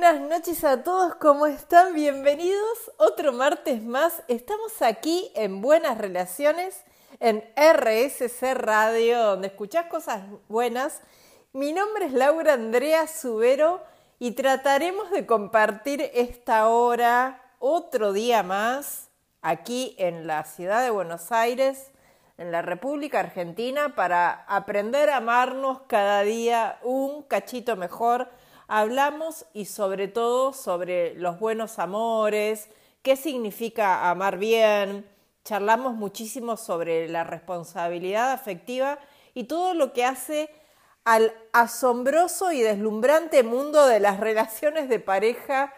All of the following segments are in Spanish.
buenas noches a todos, ¿cómo están? Bienvenidos otro martes más. Estamos aquí en Buenas Relaciones, en RSC Radio, donde escuchás cosas buenas. Mi nombre es Laura Andrea Subero y trataremos de compartir esta hora, otro día más, aquí en la ciudad de Buenos Aires, en la República Argentina, para aprender a amarnos cada día un cachito mejor hablamos y sobre todo sobre los buenos amores, qué significa amar bien, charlamos muchísimo sobre la responsabilidad afectiva y todo lo que hace al asombroso y deslumbrante mundo de las relaciones de pareja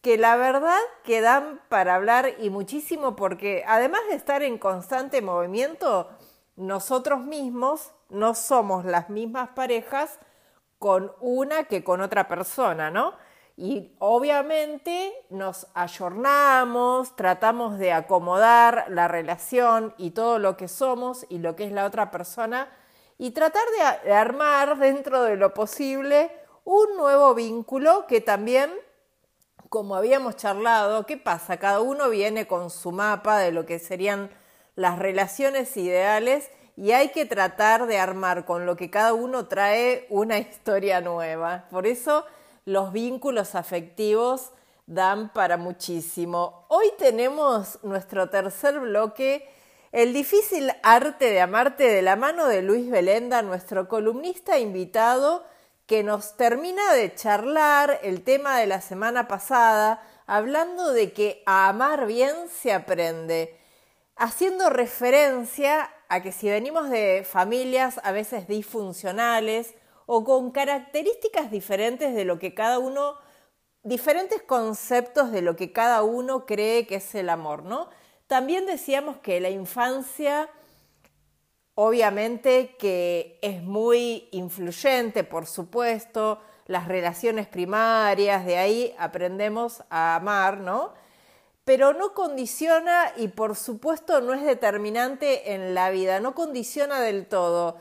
que la verdad que dan para hablar y muchísimo porque además de estar en constante movimiento, nosotros mismos no somos las mismas parejas con una que con otra persona, ¿no? Y obviamente nos ayornamos, tratamos de acomodar la relación y todo lo que somos y lo que es la otra persona y tratar de armar dentro de lo posible un nuevo vínculo que también, como habíamos charlado, ¿qué pasa? Cada uno viene con su mapa de lo que serían las relaciones ideales y hay que tratar de armar con lo que cada uno trae una historia nueva. Por eso los vínculos afectivos dan para muchísimo. Hoy tenemos nuestro tercer bloque, el difícil arte de amarte de la mano de Luis Belenda, nuestro columnista invitado, que nos termina de charlar el tema de la semana pasada, hablando de que a amar bien se aprende, haciendo referencia a que si venimos de familias a veces disfuncionales o con características diferentes de lo que cada uno, diferentes conceptos de lo que cada uno cree que es el amor, ¿no? También decíamos que la infancia, obviamente que es muy influyente, por supuesto, las relaciones primarias, de ahí aprendemos a amar, ¿no? Pero no condiciona y por supuesto no es determinante en la vida, no condiciona del todo.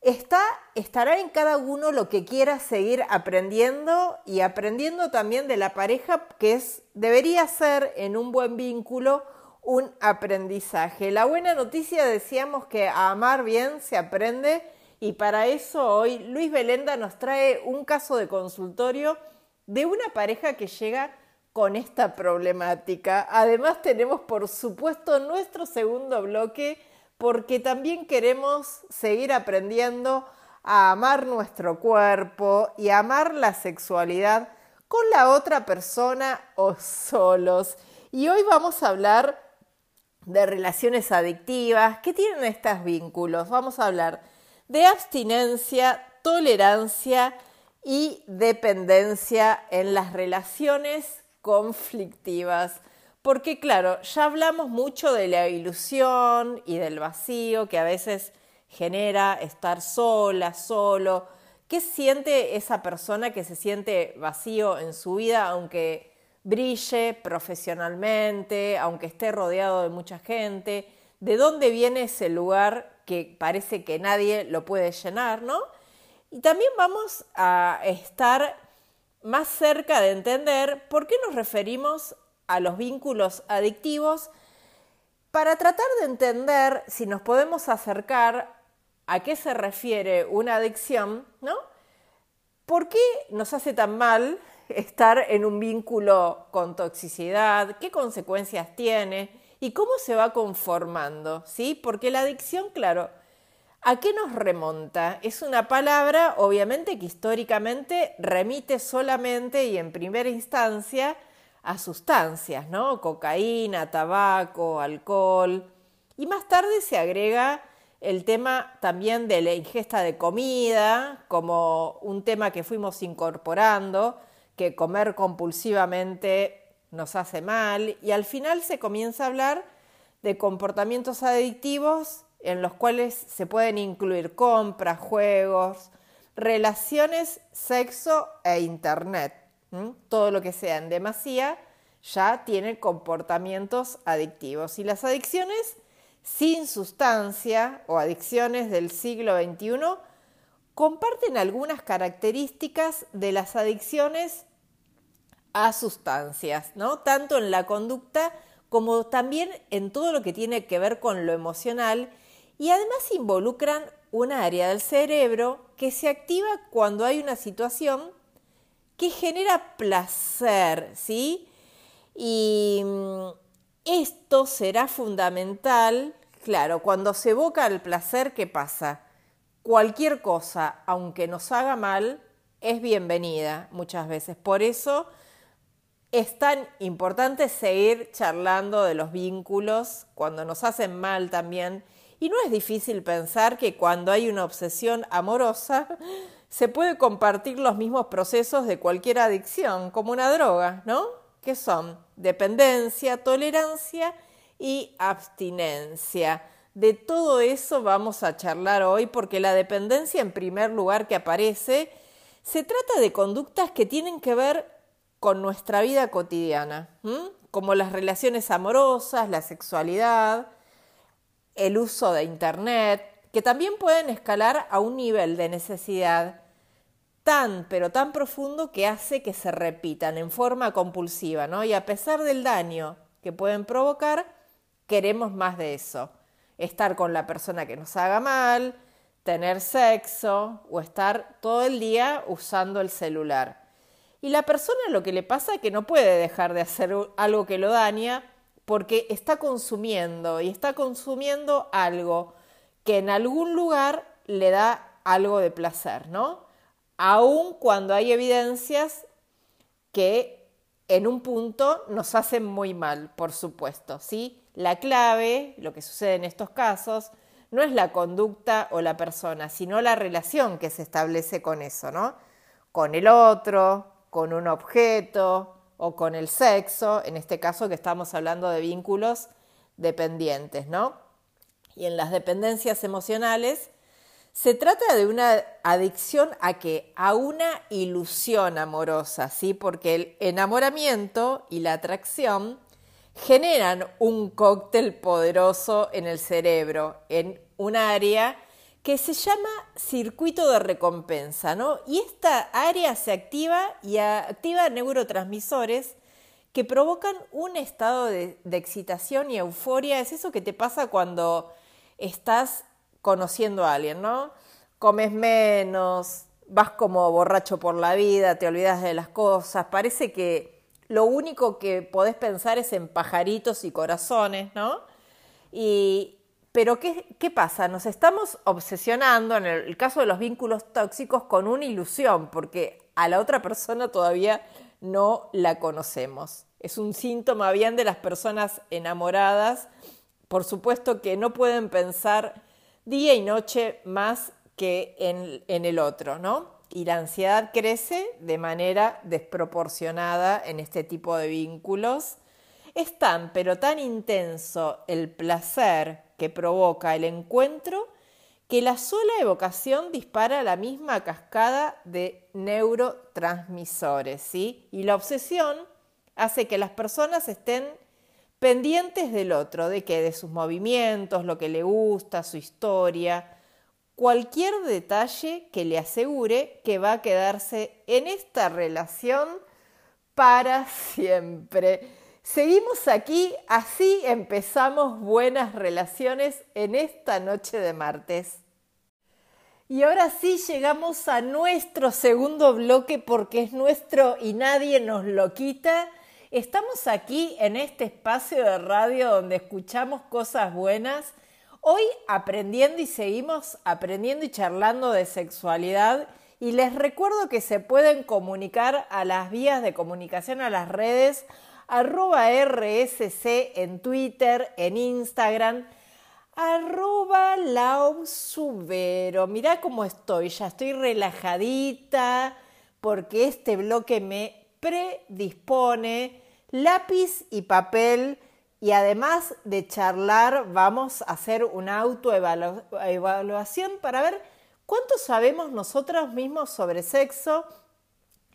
Está, estará en cada uno lo que quiera seguir aprendiendo y aprendiendo también de la pareja, que es, debería ser en un buen vínculo un aprendizaje. La buena noticia decíamos que a amar bien se aprende y para eso hoy Luis Belenda nos trae un caso de consultorio de una pareja que llega con esta problemática. Además tenemos por supuesto nuestro segundo bloque porque también queremos seguir aprendiendo a amar nuestro cuerpo y amar la sexualidad con la otra persona o solos. Y hoy vamos a hablar de relaciones adictivas. ¿Qué tienen estos vínculos? Vamos a hablar de abstinencia, tolerancia y dependencia en las relaciones conflictivas. Porque claro, ya hablamos mucho de la ilusión y del vacío que a veces genera estar sola, solo. ¿Qué siente esa persona que se siente vacío en su vida aunque brille profesionalmente, aunque esté rodeado de mucha gente? ¿De dónde viene ese lugar que parece que nadie lo puede llenar, no? Y también vamos a estar más cerca de entender por qué nos referimos a los vínculos adictivos para tratar de entender si nos podemos acercar a qué se refiere una adicción, ¿no? ¿Por qué nos hace tan mal estar en un vínculo con toxicidad? ¿Qué consecuencias tiene? ¿Y cómo se va conformando? ¿Sí? Porque la adicción, claro, ¿A qué nos remonta? Es una palabra, obviamente, que históricamente remite solamente y en primera instancia a sustancias, ¿no? Cocaína, tabaco, alcohol. Y más tarde se agrega el tema también de la ingesta de comida, como un tema que fuimos incorporando, que comer compulsivamente nos hace mal, y al final se comienza a hablar de comportamientos adictivos en los cuales se pueden incluir compras, juegos, relaciones, sexo e internet. Todo lo que sea en demasía ya tiene comportamientos adictivos. Y las adicciones sin sustancia o adicciones del siglo XXI comparten algunas características de las adicciones a sustancias, ¿no? Tanto en la conducta como también en todo lo que tiene que ver con lo emocional y además involucran un área del cerebro que se activa cuando hay una situación que genera placer, ¿sí? Y mm, esto será fundamental, claro, cuando se evoca el placer, ¿qué pasa? Cualquier cosa, aunque nos haga mal, es bienvenida muchas veces. Por eso es tan importante seguir charlando de los vínculos cuando nos hacen mal también. Y no es difícil pensar que cuando hay una obsesión amorosa, se puede compartir los mismos procesos de cualquier adicción, como una droga, ¿no? Que son dependencia, tolerancia y abstinencia. De todo eso vamos a charlar hoy porque la dependencia en primer lugar que aparece se trata de conductas que tienen que ver con nuestra vida cotidiana, como las relaciones amorosas, la sexualidad, el uso de Internet, que también pueden escalar a un nivel de necesidad tan, pero tan profundo que hace que se repitan en forma compulsiva, ¿no? Y a pesar del daño que pueden provocar, queremos más de eso. Estar con la persona que nos haga mal, tener sexo o estar todo el día usando el celular. Y la persona lo que le pasa es que no puede dejar de hacer algo que lo daña porque está consumiendo y está consumiendo algo que en algún lugar le da algo de placer, ¿no? Aun cuando hay evidencias que en un punto nos hacen muy mal, por supuesto, ¿sí? La clave, lo que sucede en estos casos, no es la conducta o la persona, sino la relación que se establece con eso, ¿no? Con el otro, con un objeto o con el sexo, en este caso que estamos hablando de vínculos dependientes, ¿no? Y en las dependencias emocionales se trata de una adicción a que a una ilusión amorosa, ¿sí? Porque el enamoramiento y la atracción generan un cóctel poderoso en el cerebro, en un área que se llama circuito de recompensa, ¿no? Y esta área se activa y activa neurotransmisores que provocan un estado de, excitación y euforia. Es eso que te pasa cuando estás conociendo a alguien, ¿no? Comes menos, vas como borracho por la vida, te olvidas de las cosas, parece que lo único que podés pensar es en pajaritos y corazones, ¿no? Y, pero ¿qué, ¿qué, pasa? Nos estamos obsesionando, en el, caso de los vínculos tóxicos, con una ilusión, porque a la otra persona todavía no la conocemos. Es un síntoma bien de las personas enamoradas. Por supuesto que no pueden pensar día y noche más que en, en el otro, ¿no? y la ansiedad crece de manera desproporcionada en este tipo de vínculos. Es tan, pero tan intenso el placer que provoca el encuentro que la sola evocación dispara la misma cascada de neurotransmisores, ¿sí? Y la obsesión hace que las personas estén pendientes del otro, de que de sus movimientos, lo que le gusta, su historia, cualquier detalle que le asegure que va a quedarse en esta relación para siempre. Seguimos aquí, así empezamos buenas relaciones en esta noche de martes. Y ahora sí llegamos a nuestro segundo bloque porque es nuestro y nadie nos lo quita. Estamos aquí en este espacio de radio donde escuchamos cosas buenas Hoy aprendiendo y seguimos aprendiendo y charlando de sexualidad y les recuerdo que se pueden comunicar a las vías de comunicación, a las redes arroba RSC en Twitter, en Instagram, arroba lausubero. Mirá cómo estoy, ya estoy relajadita porque este bloque me predispone lápiz y papel y además de charlar, vamos a hacer una autoevaluación para ver cuánto sabemos nosotros mismos sobre sexo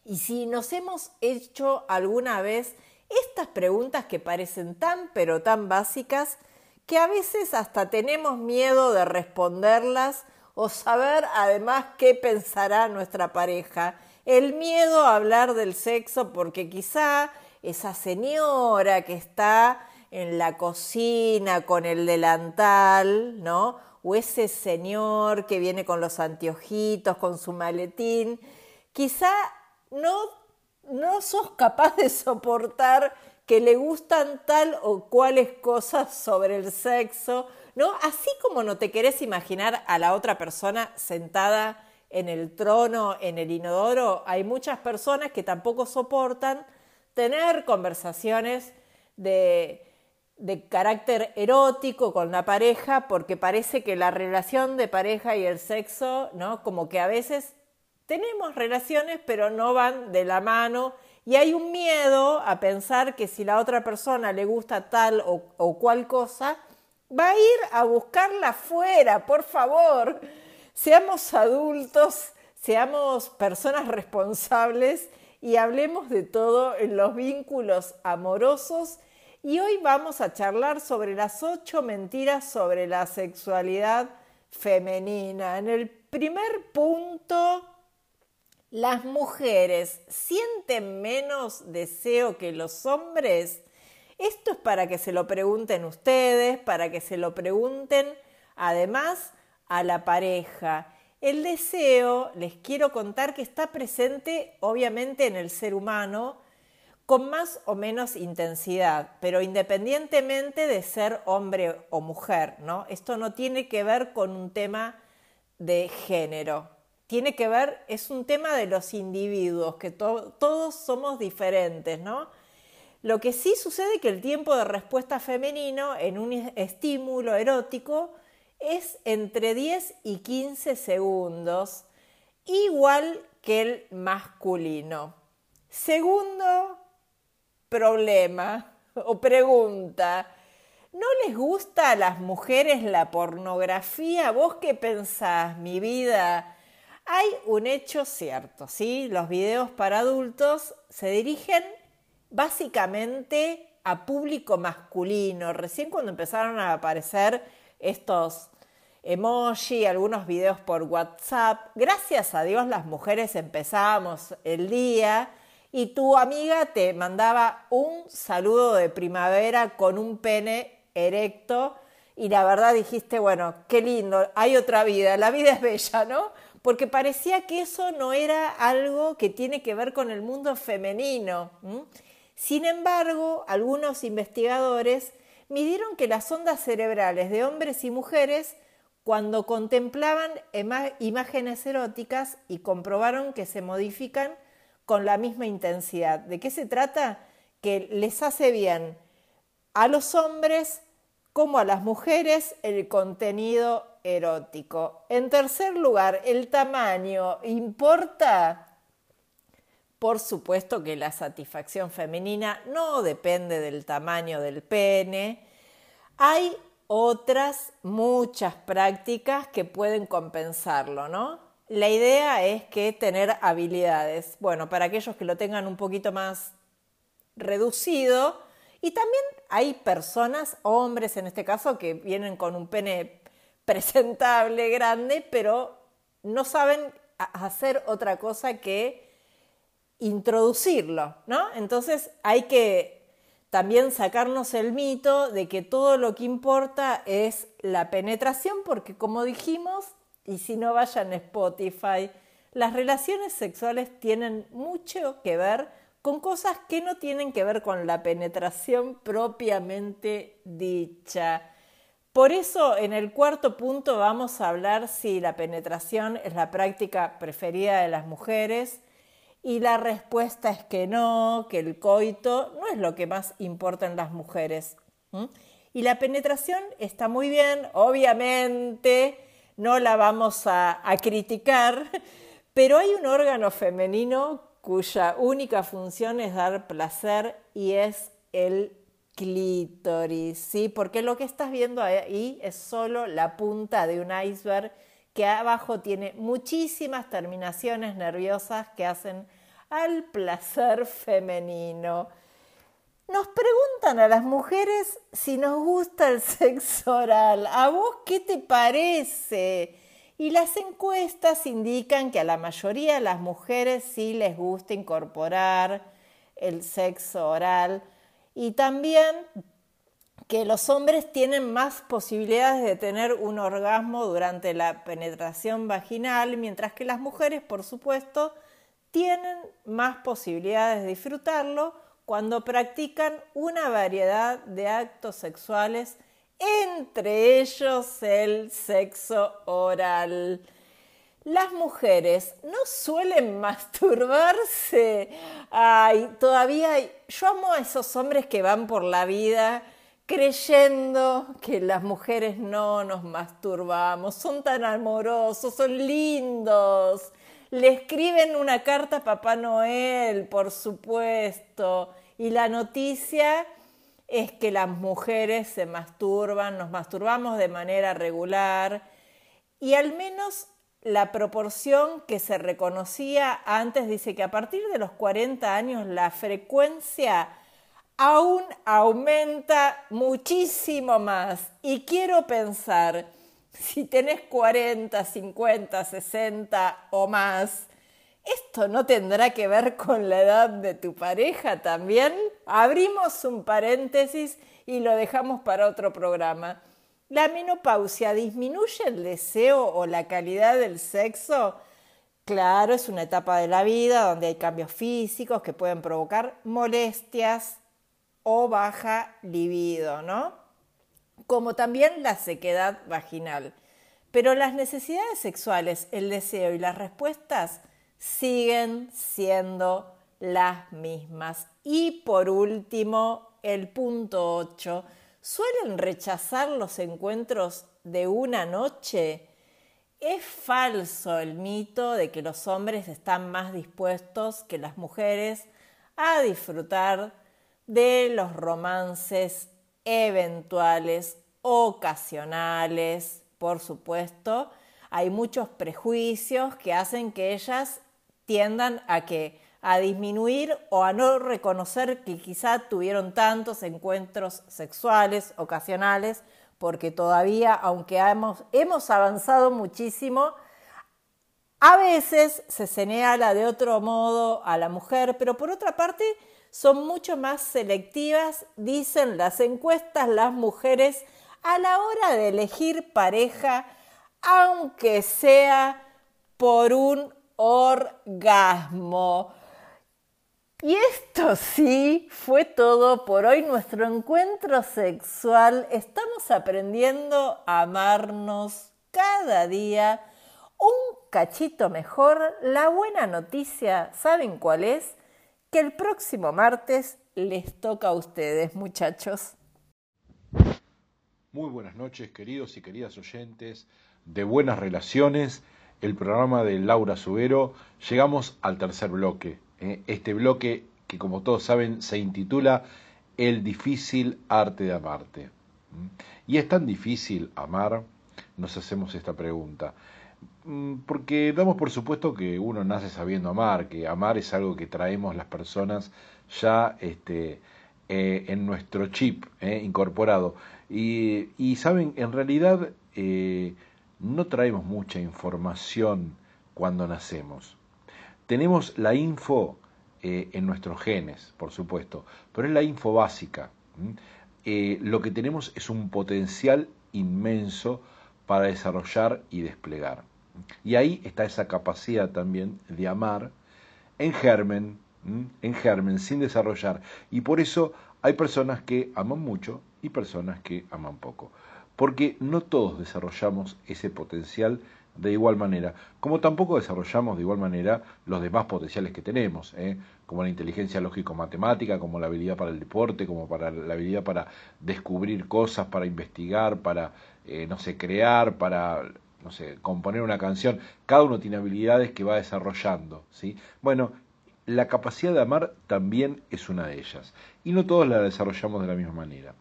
y si nos hemos hecho alguna vez estas preguntas que parecen tan pero tan básicas que a veces hasta tenemos miedo de responderlas o saber además qué pensará nuestra pareja. el miedo a hablar del sexo porque quizá esa señora que está en la cocina con el delantal, ¿no? O ese señor que viene con los anteojitos, con su maletín, quizá no, no sos capaz de soportar que le gustan tal o cuales cosas sobre el sexo, ¿no? Así como no te querés imaginar a la otra persona sentada en el trono, en el inodoro, hay muchas personas que tampoco soportan tener conversaciones de, de carácter erótico con la pareja porque parece que la relación de pareja y el sexo, ¿no? Como que a veces tenemos relaciones pero no van de la mano y hay un miedo a pensar que si la otra persona le gusta tal o, o cual cosa, va a ir a buscarla fuera, por favor. Seamos adultos, seamos personas responsables y hablemos de todo en los vínculos amorosos. Y hoy vamos a charlar sobre las ocho mentiras sobre la sexualidad femenina. En el primer punto, las mujeres sienten menos deseo que los hombres. Esto es para que se lo pregunten ustedes, para que se lo pregunten además a la pareja. El deseo, les quiero contar que está presente obviamente en el ser humano con más o menos intensidad, pero independientemente de ser hombre o mujer, ¿no? Esto no tiene que ver con un tema de género. Tiene que ver, es un tema de los individuos, que todos somos diferentes, ¿no? Lo que sí sucede que el tiempo de respuesta femenino en un estímulo erótico es entre 10 y 15 segundos, igual que el masculino. Segundo problema o pregunta, ¿no les gusta a las mujeres la pornografía? ¿Vos qué pensás, mi vida? Hay un hecho cierto, ¿sí? Los videos para adultos se dirigen básicamente a público masculino. Recién cuando empezaron a aparecer estos emoji, algunos videos por WhatsApp. Gracias a Dios las mujeres empezábamos el día y tu amiga te mandaba un saludo de primavera con un pene erecto y la verdad dijiste, bueno, qué lindo, hay otra vida, la vida es bella, ¿no? Porque parecía que eso no era algo que tiene que ver con el mundo femenino. Sin embargo, algunos investigadores midieron que las ondas cerebrales de hombres y mujeres cuando contemplaban imágenes eróticas y comprobaron que se modifican con la misma intensidad. ¿De qué se trata? Que les hace bien a los hombres como a las mujeres el contenido erótico. En tercer lugar, el tamaño importa. Por supuesto que la satisfacción femenina no depende del tamaño del pene. Hay otras muchas prácticas que pueden compensarlo, ¿no? La idea es que tener habilidades, bueno, para aquellos que lo tengan un poquito más reducido, y también hay personas, hombres en este caso, que vienen con un pene presentable, grande, pero no saben hacer otra cosa que introducirlo, ¿no? Entonces hay que también sacarnos el mito de que todo lo que importa es la penetración, porque como dijimos, y si no vayan a Spotify, las relaciones sexuales tienen mucho que ver con cosas que no tienen que ver con la penetración propiamente dicha. Por eso en el cuarto punto vamos a hablar si la penetración es la práctica preferida de las mujeres, y la respuesta es que no, que el coito no es lo que más importa en las mujeres. Y la penetración está muy bien, obviamente, no la vamos a, criticar, pero hay un órgano femenino cuya única función es dar placer y es el clítoris, ¿sí? Porque lo que estás viendo ahí es solo la punta de un iceberg que abajo tiene muchísimas terminaciones nerviosas que hacen al placer femenino. Nos preguntan a las mujeres si nos gusta el sexo oral. ¿A vos qué te parece? Y las encuestas indican que a la mayoría de las mujeres sí les gusta incorporar el sexo oral y también que los hombres tienen más posibilidades de tener un orgasmo durante la penetración vaginal, mientras que las mujeres, por supuesto, tienen más posibilidades de disfrutarlo cuando practican una variedad de actos sexuales, entre ellos el sexo oral. Las mujeres no suelen masturbarse. Ay, todavía yo amo a esos hombres que van por la vida creyendo que las mujeres no nos masturbamos, son tan amorosos, son lindos. Le escriben una carta a Papá Noel, por supuesto, y la noticia es que las mujeres se masturban, nos masturbamos de manera regular y al menos la proporción que se reconocía antes dice que a partir de los 40 años la frecuencia aún aumenta muchísimo más. Y quiero pensar, si tenés 40, 50, 60 o más, ¿esto no tendrá que ver con la edad de tu pareja también? Abrimos un paréntesis y lo dejamos para otro programa. ¿La menopausia disminuye el deseo o la calidad del sexo? Claro, es una etapa de la vida donde hay cambios físicos que pueden provocar molestias, o baja libido, ¿no? Como también la sequedad vaginal. Pero las necesidades sexuales, el deseo y las respuestas siguen siendo las mismas. Y por último, el punto 8. ¿Suelen rechazar los encuentros de una noche? Es falso el mito de que los hombres están más dispuestos que las mujeres a disfrutar de los romances eventuales, ocasionales, por supuesto. Hay muchos prejuicios que hacen que ellas tiendan a que a disminuir o a no reconocer que quizá tuvieron tantos encuentros sexuales ocasionales, porque todavía, aunque hemos, hemos avanzado muchísimo, a veces se señala de otro modo a la mujer, pero por otra parte son mucho más selectivas, dicen las encuestas, las mujeres a la hora de elegir pareja, aunque sea por un orgasmo. Y esto sí fue todo por hoy, nuestro encuentro sexual. Estamos aprendiendo a amarnos cada día un cachito mejor. La buena noticia, ¿saben cuál es? que el próximo martes les toca a ustedes, muchachos. Muy buenas noches, queridos y queridas oyentes de Buenas Relaciones, el programa de Laura Subero. Llegamos al tercer bloque. ¿Eh? Este bloque que, como todos saben, se intitula El difícil arte de amarte. ¿Mm? Y es tan difícil amar, nos hacemos esta pregunta. Mm, porque damos por supuesto que uno nace sabiendo amar, que amar es algo que traemos las personas ya este, eh, en nuestro chip eh, incorporado. Y, y, saben, en realidad no traemos mucha información cuando nacemos. Tenemos la info en nuestros genes, por supuesto, pero es la info básica. lo que tenemos es un potencial inmenso para desarrollar y desplegar. Y ahí está esa capacidad también de amar en germen, en germen, sin desarrollar. Y por eso hay personas que aman mucho y personas que aman poco. Porque no todos desarrollamos ese potencial de igual manera, como tampoco desarrollamos de igual manera los demás potenciales que tenemos, ¿eh? como la inteligencia lógico-matemática, como la habilidad para el deporte, como para la habilidad para descubrir cosas, para investigar, para, eh, no sé, crear, para no sé, componer una canción, cada uno tiene habilidades que va desarrollando, ¿sí? Bueno, la capacidad de amar también es una de ellas, y no todos la desarrollamos de la misma manera.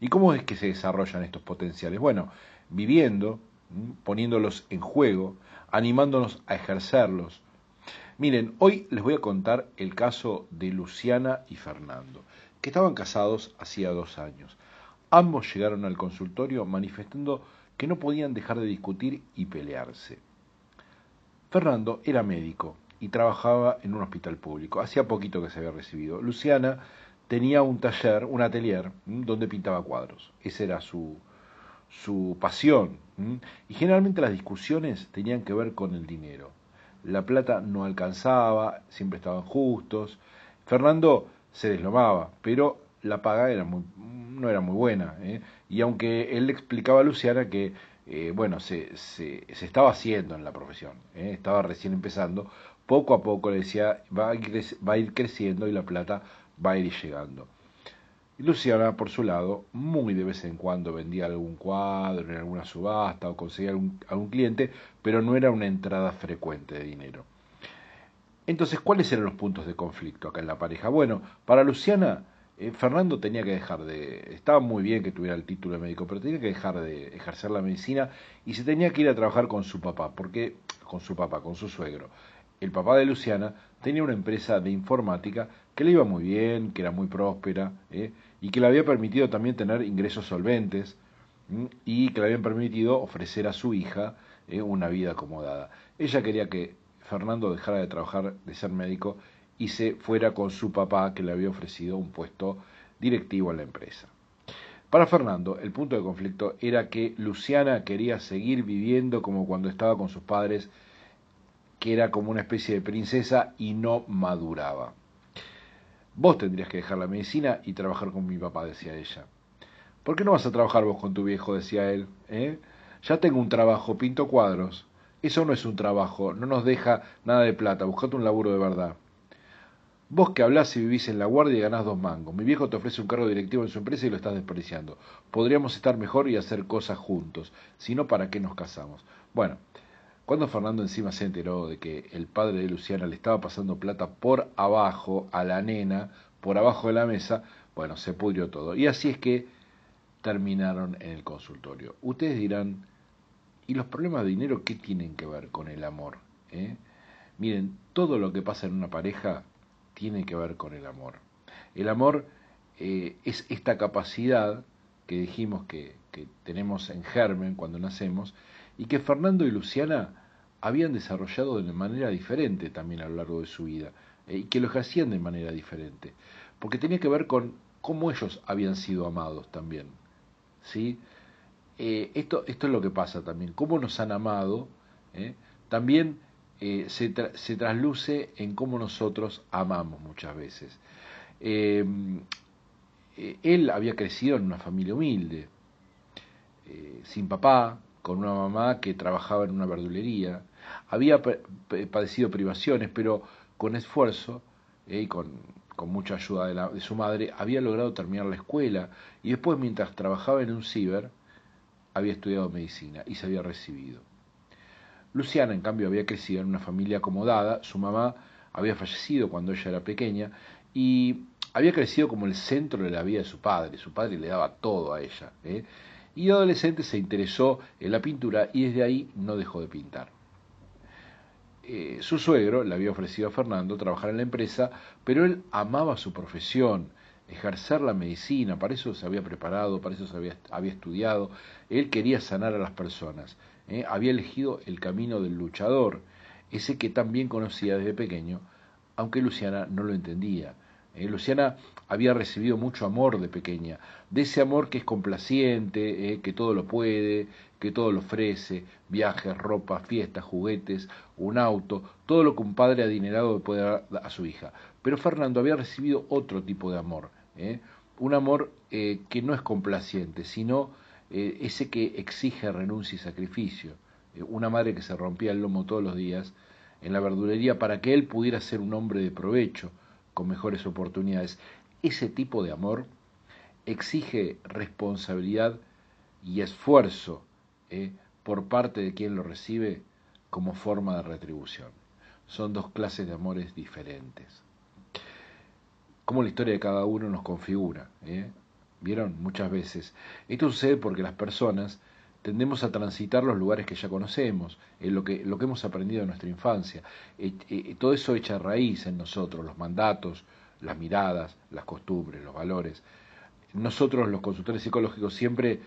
¿Y cómo es que se desarrollan estos potenciales? Bueno, viviendo, poniéndolos en juego, animándonos a ejercerlos. Miren, hoy les voy a contar el caso de Luciana y Fernando, que estaban casados hacía dos años. Ambos llegaron al consultorio manifestando que no podían dejar de discutir y pelearse. Fernando era médico y trabajaba en un hospital público. Hacía poquito que se había recibido. Luciana tenía un taller, un atelier, donde pintaba cuadros. Esa era su, su pasión. Y generalmente las discusiones tenían que ver con el dinero. La plata no alcanzaba, siempre estaban justos. Fernando se deslomaba, pero la paga era muy, no era muy buena. ¿eh? Y aunque él le explicaba a Luciana que, eh, bueno, se, se, se, estaba haciendo en la profesión, ¿eh? estaba recién empezando, poco a poco le decía, va a, ir, va a ir creciendo y la plata va a ir llegando. Y Luciana, por su lado, muy de vez en cuando vendía algún cuadro en alguna subasta o conseguía algún, algún cliente, pero no era una entrada frecuente de dinero. Entonces, ¿cuáles eran los puntos de conflicto acá en la pareja? Bueno, para Luciana, eh, Fernando tenía que dejar de... Estaba muy bien que tuviera el título de médico, pero tenía que dejar de ejercer la medicina y se tenía que ir a trabajar con su papá, porque con su papá, con su suegro. El papá de Luciana tenía una empresa de informática que le iba muy bien, que era muy próspera ¿eh? Y que le había permitido también tener ingresos solventes y que le habían permitido ofrecer a su hija ¿eh? una vida acomodada. Ella quería que Fernando dejara de trabajar, de ser médico y se fuera con su papá que le había ofrecido un puesto directivo en la empresa. Para Fernando, el punto de conflicto era que Luciana quería seguir viviendo como cuando estaba con sus padres, que era como una especie de princesa y no maduraba. Vos tendrías que dejar la medicina y trabajar con mi papá, decía ella. ¿Por qué no vas a trabajar vos con tu viejo? decía él. ¿eh? Ya tengo un trabajo, pinto cuadros. Eso no es un trabajo, no nos deja nada de plata, buscate un laburo de verdad. Vos que hablás y vivís en la guardia y ganás dos mangos. Mi viejo te ofrece un cargo directivo en su empresa y lo estás despreciando. Podríamos estar mejor y hacer cosas juntos. Si no, ¿para qué nos casamos? Bueno, cuando Fernando encima se enteró de que el padre de Luciana le estaba pasando plata por abajo a la nena, por abajo de la mesa, bueno, se pudrió todo. Y así es que terminaron en el consultorio. Ustedes dirán, ¿y los problemas de dinero qué tienen que ver con el amor? Eh? Miren, todo lo que pasa en una pareja tiene que ver con el amor. El amor eh, es esta capacidad que dijimos que, tenemos en germen cuando nacemos y que Fernando y Luciana habían desarrollado de manera diferente también a lo largo de su vida eh, y que lo hacían de manera diferente, porque tenía que ver con cómo ellos habían sido amados también. ¿sí? Eh, esto, esto es lo que pasa también, cómo nos han amado, también eh, se, se, trasluce en cómo nosotros amamos muchas veces. Em, él había crecido en una familia humilde, sin papá, con una mamá que trabajaba en una verdulería, había padecido privaciones, pero con esfuerzo y con, con, mucha ayuda de su madre, había logrado terminar la escuela y después mientras trabajaba en un ciber, había estudiado medicina y se había recibido. Luciana, en cambio, había crecido en una familia acomodada, su mamá había fallecido cuando ella era pequeña y había crecido como el centro de la vida de su padre, su padre le daba todo a ella. ¿eh? Y adolescente se interesó en la pintura y desde ahí no dejó de pintar. Eh, su suegro le había ofrecido a Fernando trabajar en la empresa, pero él amaba su profesión, ejercer la medicina, para eso se había preparado, para eso se había, había estudiado, él quería sanar a las personas ¿eh? había elegido el camino del luchador, ese que también conocía desde pequeño, aunque Luciana no lo entendía. ¿eh? Luciana había recibido mucho amor de pequeña, de ese amor que es complaciente, ¿eh? que todo lo puede, que todo lo ofrece, viajes, ropa, fiestas, juguetes, un auto, todo lo que un padre adinerado puede dar a su hija. Pero Fernando había recibido otro tipo de amor, un amor que no es complaciente, sino eh, ese que exige renuncia y sacrificio, eh, una madre que se rompía el lomo todos los días en la verdulería para que él pudiera ser un hombre de provecho, con mejores oportunidades. Ese tipo de amor exige responsabilidad y esfuerzo eh, por parte de quien lo recibe como forma de retribución. Son dos clases de amores diferentes. Como la historia de cada uno nos configura. ¿Vieron? Muchas veces. Esto sucede porque las personas tendemos a transitar los lugares que ya conocemos, en lo, que, lo que hemos aprendido en nuestra infancia. Eh, eh, todo eso echa raíz en nosotros, los mandatos, las miradas, las costumbres, los valores. Nosotros, los consultores psicológicos, siempre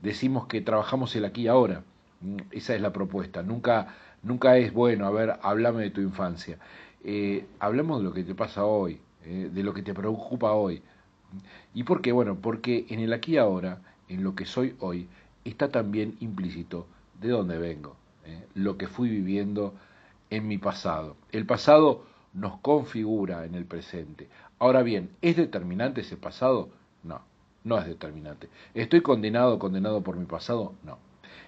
decimos que trabajamos el aquí y ahora. Mm, esa es la propuesta. Nunca, nunca es bueno, a ver, háblame de tu infancia. Eh, hablemos de lo que te pasa hoy, eh, de lo que te preocupa hoy. ¿Y por qué? Bueno, porque en el aquí y ahora, en lo que soy hoy, está también implícito de dónde vengo, eh, lo que fui viviendo en mi pasado. El pasado nos configura en el presente. Ahora bien, ¿es determinante ese pasado? No, no es determinante. ¿Estoy condenado, condenado por mi pasado? No.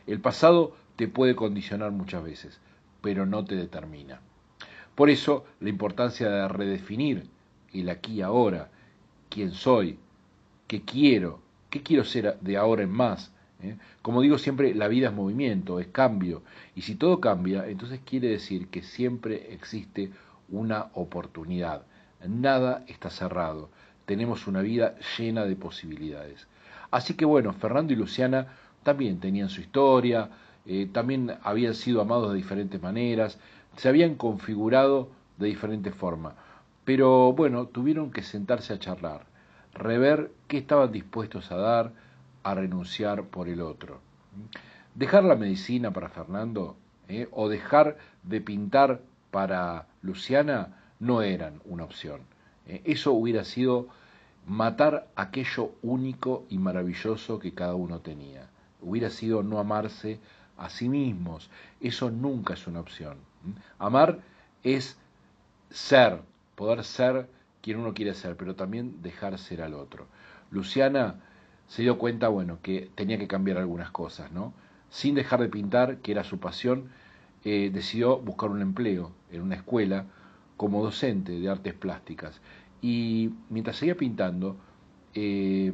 El pasado te puede condicionar muchas veces, pero no te determina. Por eso, la importancia de redefinir el aquí y ahora, quién soy, qué quiero, qué quiero ser de ahora en más. ¿eh? Como digo siempre, la vida es movimiento, es cambio. Y si todo cambia, entonces quiere decir que siempre existe una oportunidad. Nada está cerrado. Tenemos una vida llena de posibilidades. Así que bueno, Fernando y Luciana también tenían su historia, eh, también habían sido amados de diferentes maneras, se habían configurado de diferentes formas. Pero bueno, tuvieron que sentarse a charlar, rever qué estaban dispuestos a dar, a renunciar por el otro. Dejar la medicina para Fernando eh, o dejar de pintar para Luciana no eran una opción. Eh, eso hubiera sido matar aquello único y maravilloso que cada uno tenía. Hubiera sido no amarse a sí mismos. Eso nunca es una opción. Amar es ser, poder ser quien uno quiere ser, pero también dejar ser al otro. Luciana se dio cuenta, bueno, que tenía que cambiar algunas cosas, ¿no? Sin dejar de pintar, que era su pasión, decidió buscar un empleo en una escuela como docente de artes plásticas. Y mientras seguía pintando, eh,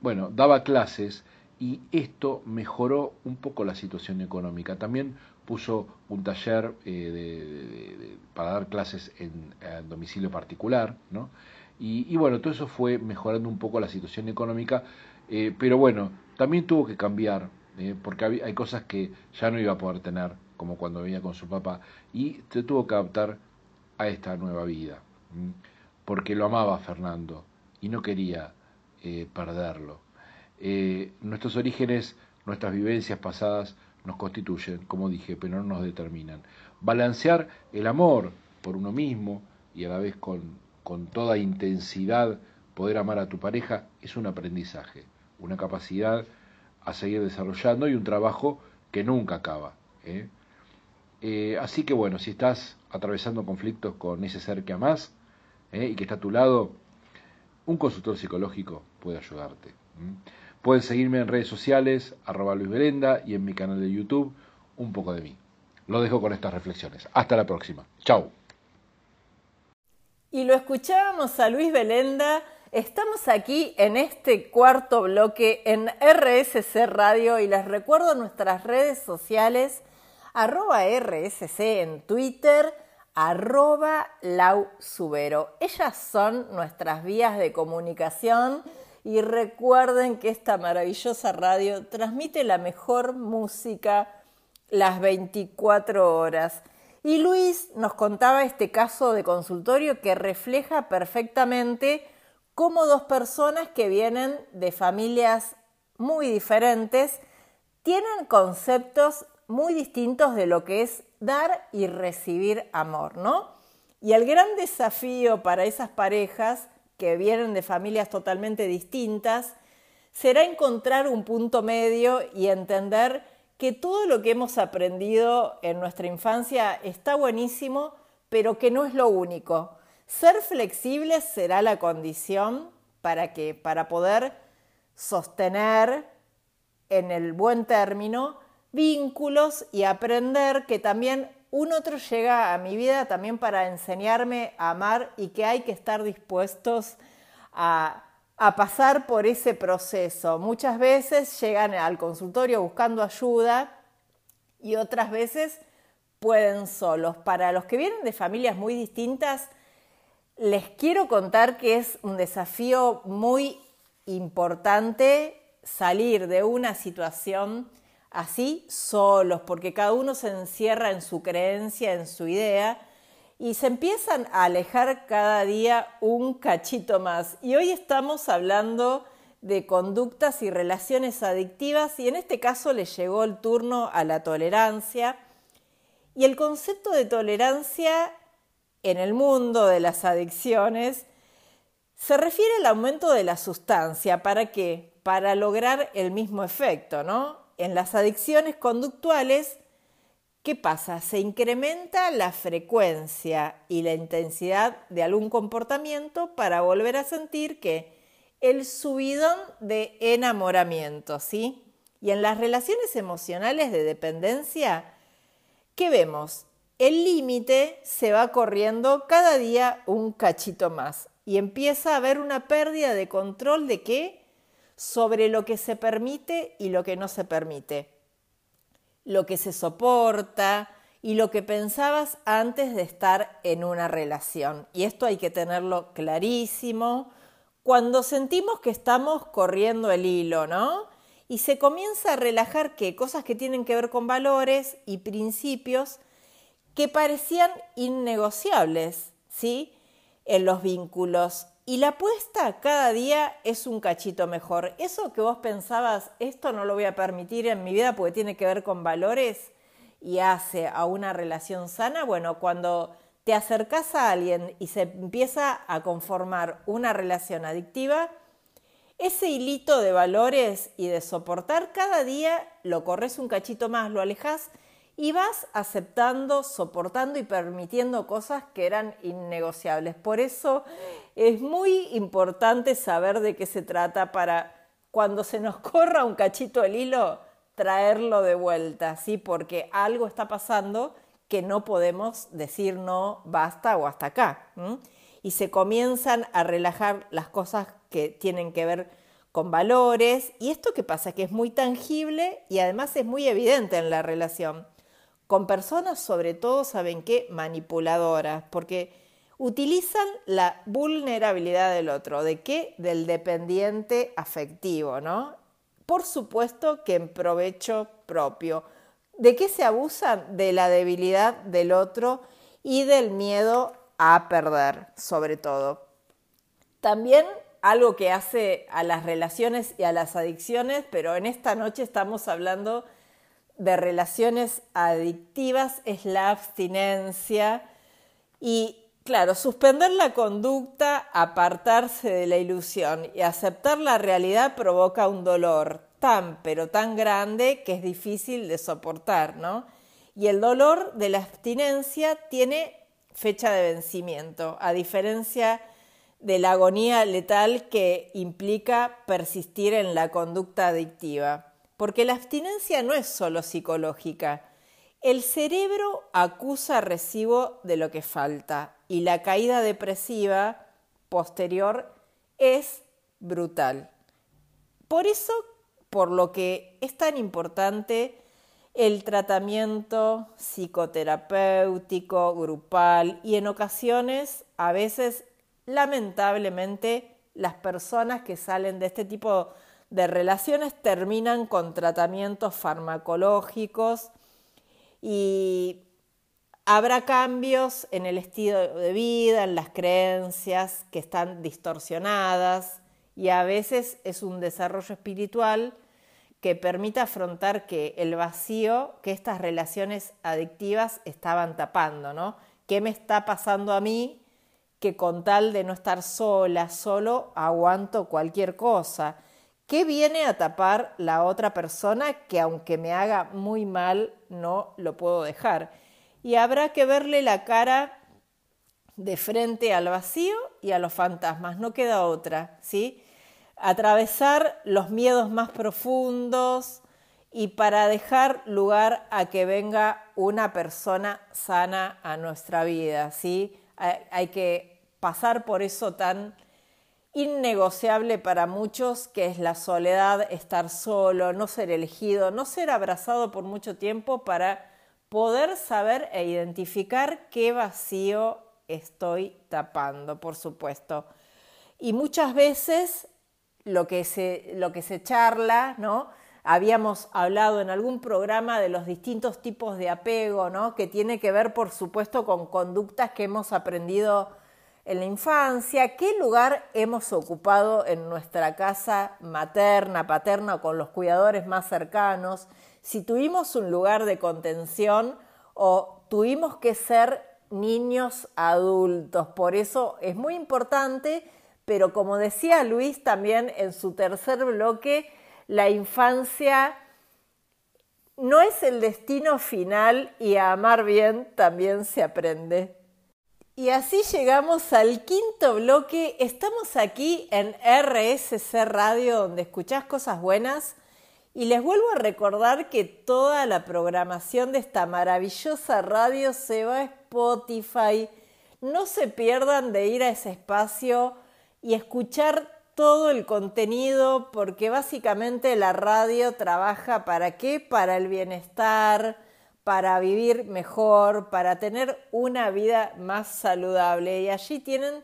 bueno, daba clases y esto mejoró un poco la situación económica. También puso un taller eh, para dar clases en, domicilio particular, ¿no? Y, bueno, todo eso fue mejorando un poco la situación económica, eh, pero bueno, también tuvo que cambiar, porque hay cosas que ya no iba a poder tener, como cuando venía con su papá, y se tuvo que adaptar a esta nueva vida, porque lo amaba Fernando y no quería perderlo. nuestros orígenes, nuestras vivencias pasadas, nos constituyen, como dije, pero no nos determinan. Balancear el amor por uno mismo y a la vez con, con toda intensidad poder amar a tu pareja es un aprendizaje, una capacidad a seguir desarrollando y un trabajo que nunca acaba. ¿eh? Eh, así que bueno, si estás atravesando conflictos con ese ser que amás ¿eh? y que está a tu lado, un consultor psicológico puede ayudarte. Pueden seguirme en redes sociales, arroba Luis Belenda, y en mi canal de YouTube, un poco de mí. Lo dejo con estas reflexiones. Hasta la próxima. Chao. Y lo escuchábamos a Luis Belenda. Estamos aquí en este cuarto bloque en RSC Radio y les recuerdo nuestras redes sociales, arroba RSC en Twitter, arroba. Ellas son nuestras vías de comunicación y recuerden que esta maravillosa radio transmite la mejor música las 24 horas. Y Luis nos contaba este caso de consultorio que refleja perfectamente cómo dos personas que vienen de familias muy diferentes tienen conceptos muy distintos de lo que es dar y recibir amor, ¿no? Y el gran desafío para esas parejas que vienen de familias totalmente distintas, será encontrar un punto medio y entender que todo lo que hemos aprendido en nuestra infancia está buenísimo, pero que no es lo único. Ser flexibles será la condición para que para poder sostener en el buen término vínculos y aprender que también un otro llega a mi vida también para enseñarme a amar y que hay que estar dispuestos a, pasar por ese proceso. Muchas veces llegan al consultorio buscando ayuda y otras veces pueden solos. Para los que vienen de familias muy distintas, les quiero contar que es un desafío muy importante salir de una situación así solos, porque cada uno se encierra en su creencia, en su idea, y se empiezan a alejar cada día un cachito más. Y hoy estamos hablando de conductas y relaciones adictivas y en este caso le llegó el turno a la tolerancia. Y el concepto de tolerancia en el mundo de las adicciones se refiere al aumento de la sustancia. ¿Para qué? Para lograr el mismo efecto, ¿no? En las adicciones conductuales, ¿qué pasa? Se incrementa la frecuencia y la intensidad de algún comportamiento para volver a sentir que el subidón de enamoramiento, ¿sí? Y en las relaciones emocionales de dependencia, ¿qué vemos? El límite se va corriendo cada día un cachito más y empieza a haber una pérdida de control de qué? Sobre lo que se permite y lo que no se permite. Lo que se soporta y lo que pensabas antes de estar en una relación. Y esto hay que tenerlo clarísimo cuando sentimos que estamos corriendo el hilo, ¿no? Y se comienza a relajar que cosas que tienen que ver con valores y principios que parecían innegociables, ¿sí? En los vínculos. Y la apuesta cada día es un cachito mejor. Eso que vos pensabas, esto no lo voy a permitir en mi vida porque tiene que ver con valores y hace a una relación sana, bueno, cuando te acercas a alguien y se empieza a conformar una relación adictiva, ese hilito de valores y de soportar cada día lo corres un cachito más, lo alejas y vas aceptando, soportando y permitiendo cosas que eran innegociables. Por eso es muy importante saber de qué se trata para cuando se nos corra un cachito el hilo, traerlo de vuelta, ¿sí? Porque algo está pasando que no podemos decir no, basta o hasta acá. Y se comienzan a relajar las cosas que tienen que ver con valores. Y esto que pasa, que es muy tangible y además es muy evidente en la relación. Con personas, sobre todo, saben qué, manipuladoras, porque utilizan la vulnerabilidad del otro. ¿De qué? Del dependiente afectivo, ¿no? Por supuesto que en provecho propio ¿De qué se abusan? De la debilidad del otro y del miedo a perder, sobre todo. También algo que hace a las relaciones y a las adicciones, pero en esta noche estamos hablando de relaciones adictivas, es la abstinencia y Claro, suspender la conducta, apartarse de la ilusión y aceptar la realidad provoca un dolor tan, pero tan grande que es difícil de soportar, ¿no? Y el dolor de la abstinencia tiene fecha de vencimiento, a diferencia de la agonía letal que implica persistir en la conducta adictiva. Porque la abstinencia no es solo psicológica. El cerebro acusa recibo de lo que falta y la caída depresiva posterior es brutal. Por eso, por lo que es tan importante el tratamiento psicoterapéutico, grupal y en ocasiones, a veces, lamentablemente, las personas que salen de este tipo de relaciones terminan con tratamientos farmacológicos y Habrá cambios en el estilo de vida, en las creencias que están distorsionadas y a veces es un desarrollo espiritual que permite afrontar que el vacío que estas relaciones adictivas estaban tapando, ¿no? ¿Qué me está pasando a mí que con tal de no estar sola, solo, aguanto cualquier cosa? ¿Qué viene a tapar la otra persona que aunque me haga muy mal, no lo puedo dejar? y habrá que verle la cara de frente al vacío y a los fantasmas, no queda otra, ¿sí? Atravesar los miedos más profundos y para dejar lugar a que venga una persona sana a nuestra vida, ¿sí? Hay que pasar por eso tan innegociable para muchos que es la soledad, estar solo, no ser elegido, no ser abrazado por mucho tiempo para poder saber e identificar qué vacío estoy tapando, por supuesto. Y muchas veces lo que se, lo que se charla, ¿no? Habíamos hablado en algún programa de los distintos tipos de apego, ¿no? Que tiene que ver, por supuesto, con conductas que hemos aprendido en la infancia, qué lugar hemos ocupado en nuestra casa materna, paterna o con los cuidadores más cercanos, si tuvimos un lugar de contención o tuvimos que ser niños adultos. Por eso es muy importante, pero como decía Luis también en su tercer bloque, la infancia no es el destino final y a amar bien también se aprende. Y así llegamos al quinto bloque. Estamos aquí en RSC Radio donde escuchás cosas buenas y les vuelvo a recordar que toda la programación de esta maravillosa radio se va a Spotify. No se pierdan de ir a ese espacio y escuchar todo el contenido porque básicamente la radio trabaja para qué? Para el bienestar, para vivir mejor, para tener una vida más saludable. Y allí tienen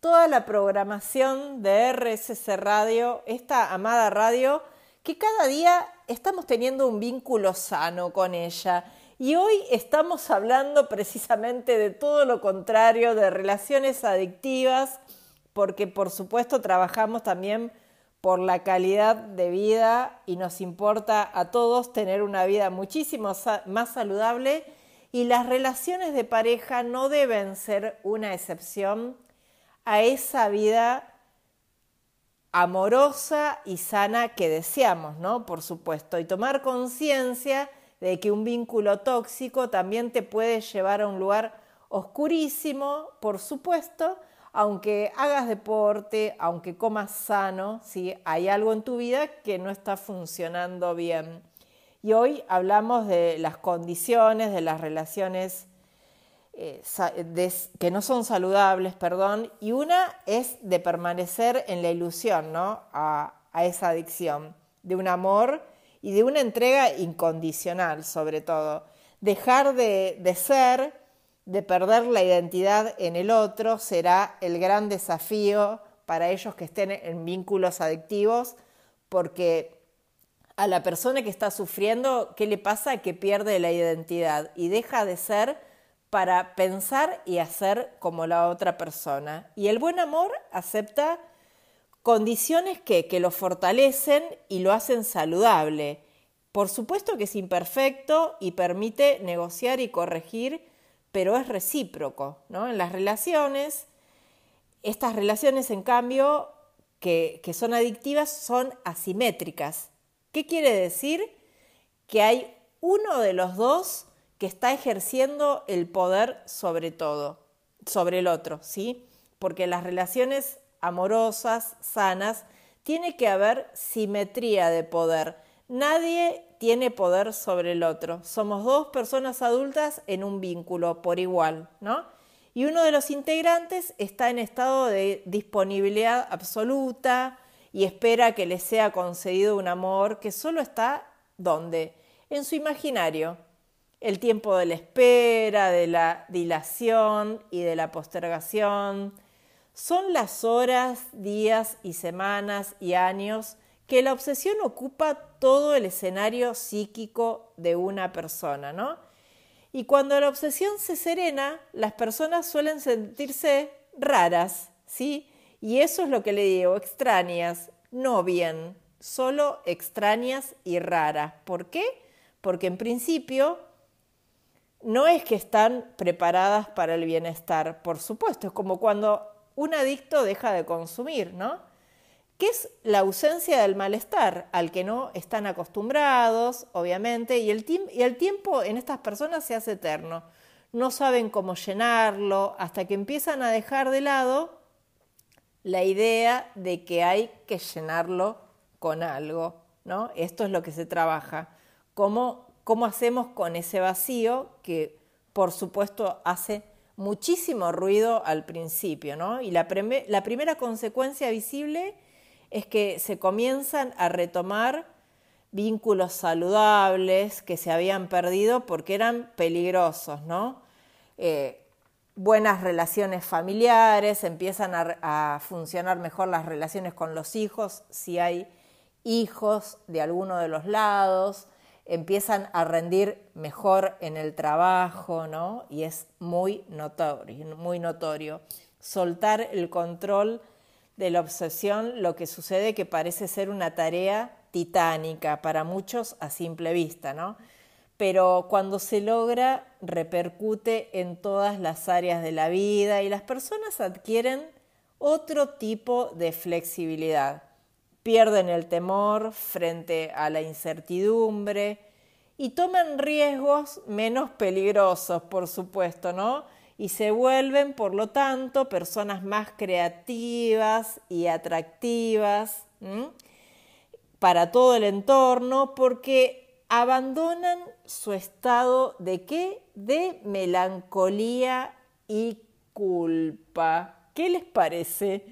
toda la programación de RSC Radio, esta amada radio que cada día estamos teniendo un vínculo sano con ella. Y hoy estamos hablando precisamente de todo lo contrario, de relaciones adictivas, porque por supuesto trabajamos también por la calidad de vida y nos importa a todos tener una vida muchísimo más saludable y las relaciones de pareja no deben ser una excepción a esa vida amorosa y sana que deseamos, ¿no? Por supuesto, y tomar conciencia de que un vínculo tóxico también te puede llevar a un lugar oscurísimo, por supuesto, aunque hagas deporte, aunque comas sano, si hay algo en tu vida que no está funcionando bien. Y hoy hablamos de las condiciones, de las relaciones eh, que no son saludables, perdón, y una es de permanecer en la ilusión, ¿no? A, esa adicción, de un amor y de una entrega incondicional, sobre todo. Dejar de, de ser, de perder la identidad en el otro, será el gran desafío para ellos que estén en vínculos adictivos, porque a la persona que está sufriendo, ¿qué le pasa? Que pierde la identidad y deja de ser para pensar y hacer como la otra persona. Y el buen amor acepta condiciones que, que lo fortalecen y lo hacen saludable. Por supuesto que es imperfecto y permite negociar y corregir, pero es recíproco. ¿no? En las relaciones, estas relaciones, en cambio, que, son adictivas, son asimétricas. ¿Qué quiere decir? Que hay uno de los dos que está ejerciendo el poder sobre todo, sobre el otro, ¿sí? Porque las relaciones amorosas, sanas, tiene que haber simetría de poder. Nadie tiene poder sobre el otro. Somos dos personas adultas en un vínculo por igual, ¿no? Y uno de los integrantes está en estado de disponibilidad absoluta y espera que le sea concedido un amor que solo está ¿dónde? En su imaginario, el tiempo de la espera, de la dilación y de la postergación, son las horas, días y semanas y años que la obsesión ocupa todo el escenario psíquico de una persona, ¿no? Y cuando la obsesión se serena, las personas suelen sentirse raras, ¿sí? Y eso es lo que le digo, extrañas, no bien, solo extrañas y raras. ¿Por qué? Porque en principio no es que están preparadas para el bienestar, por supuesto, es como cuando un adicto deja de consumir, ¿no? ¿Qué es la ausencia del malestar al que no están acostumbrados, obviamente, y el, y el tiempo en estas personas se hace eterno. No saben cómo llenarlo hasta que empiezan a dejar de lado la idea de que hay que llenarlo con algo, ¿no? Esto es lo que se trabaja. Cómo cómo hacemos con ese vacío que por supuesto hace muchísimo ruido al principio, ¿no? Y la, la primera consecuencia visible es que se comienzan a retomar vínculos saludables que se habían perdido porque eran peligrosos, ¿no? Eh, buenas relaciones familiares, empiezan a, funcionar mejor las relaciones con los hijos, si hay hijos de alguno de los lados, empiezan a rendir mejor en el trabajo, ¿no? Y es muy notorio, muy notorio. soltar el control de la obsesión, lo que sucede que parece ser una tarea titánica para muchos a simple vista, ¿no? Pero cuando se logra repercute en todas las áreas de la vida y las personas adquieren otro tipo de flexibilidad. Pierden el temor frente a la incertidumbre y toman riesgos menos peligrosos, por supuesto, ¿no? Y se vuelven, por lo tanto, personas más creativas y atractivas para todo el entorno porque abandonan su estado de qué? De melancolía y culpa. ¿Qué les parece?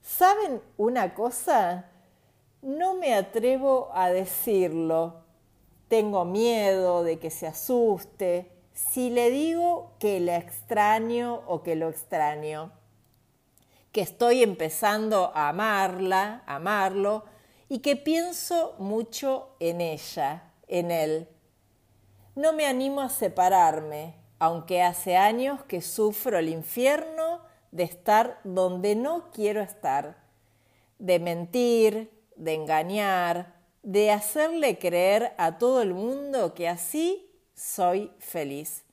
¿Saben una cosa? No me atrevo a decirlo. Tengo miedo de que se asuste, si le digo que la extraño o que lo extraño, que estoy empezando a amarla, amarlo, y que pienso mucho en ella, en él. No me animo a separarme, aunque hace años que sufro el infierno de estar donde no quiero estar, de mentir, de engañar, de hacerle creer a todo el mundo que así soy feliz.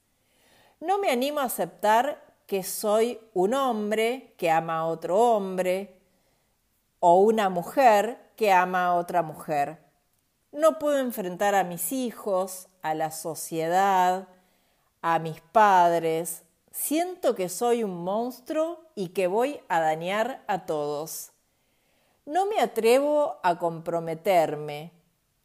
No me animo a aceptar que soy un hombre que ama a otro hombre o una mujer que ama a otra mujer. No puedo enfrentar a mis hijos, a la sociedad, a mis padres. Siento que soy un monstruo y que voy a dañar a todos. No me atrevo a comprometerme,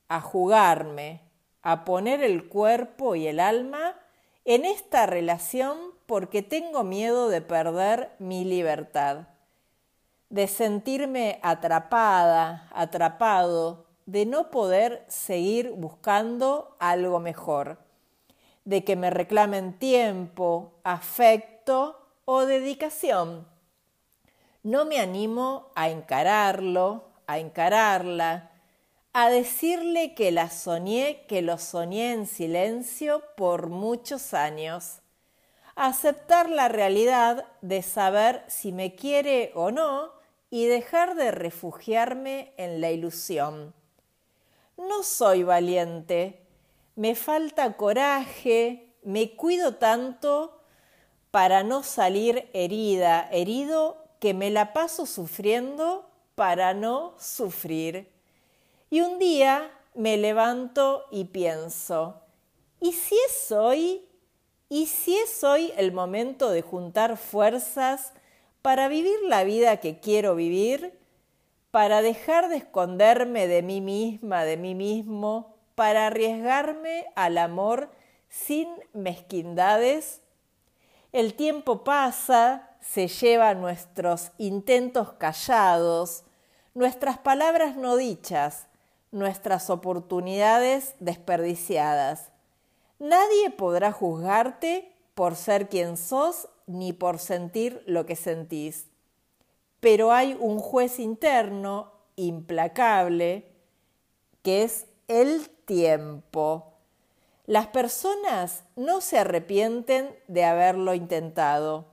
a jugarme, a poner el cuerpo y el alma en esta relación porque tengo miedo de perder mi libertad, de sentirme atrapada, atrapado, de no poder seguir buscando algo mejor, de que me reclamen tiempo, afecto o dedicación. No me animo a encararlo, a encararla, a decirle que la soñé, que lo soñé en silencio por muchos años, a aceptar la realidad de saber si me quiere o no y dejar de refugiarme en la ilusión. No soy valiente, me falta coraje, me cuido tanto para no salir herida, herido, que me la paso sufriendo para no sufrir. Y un día me levanto y pienso, ¿y si es hoy? ¿Y si es hoy el momento de juntar fuerzas para vivir la vida que quiero vivir? Para dejar de esconderme de mí misma, de mí mismo, para arriesgarme al amor sin mezquindades? El tiempo pasa, se lleva nuestros intentos callados, nuestras palabras no dichas, nuestras oportunidades desperdiciadas. Nadie podrá juzgarte por ser quien sos ni por sentir lo que sentís. Pero hay un juez interno implacable que es el tiempo. Las personas no se arrepienten de haberlo intentado,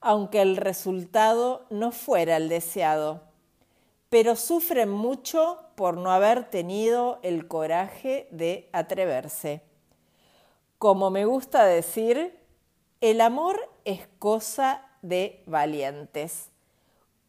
aunque el resultado no fuera el deseado pero sufren mucho por no haber tenido el coraje de atreverse. Como me gusta decir, el amor es cosa de valientes.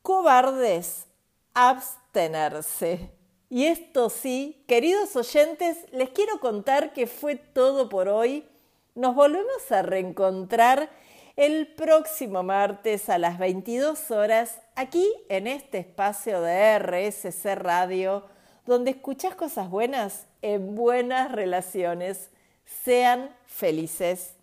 Cobardes, abstenerse. Y esto sí, queridos oyentes, les quiero contar que fue todo por hoy. Nos volvemos a reencontrar el próximo martes a las 22 horas aquí en este espacio de RSC Radio, donde escuchas cosas buenas en buenas relaciones. Sean felices.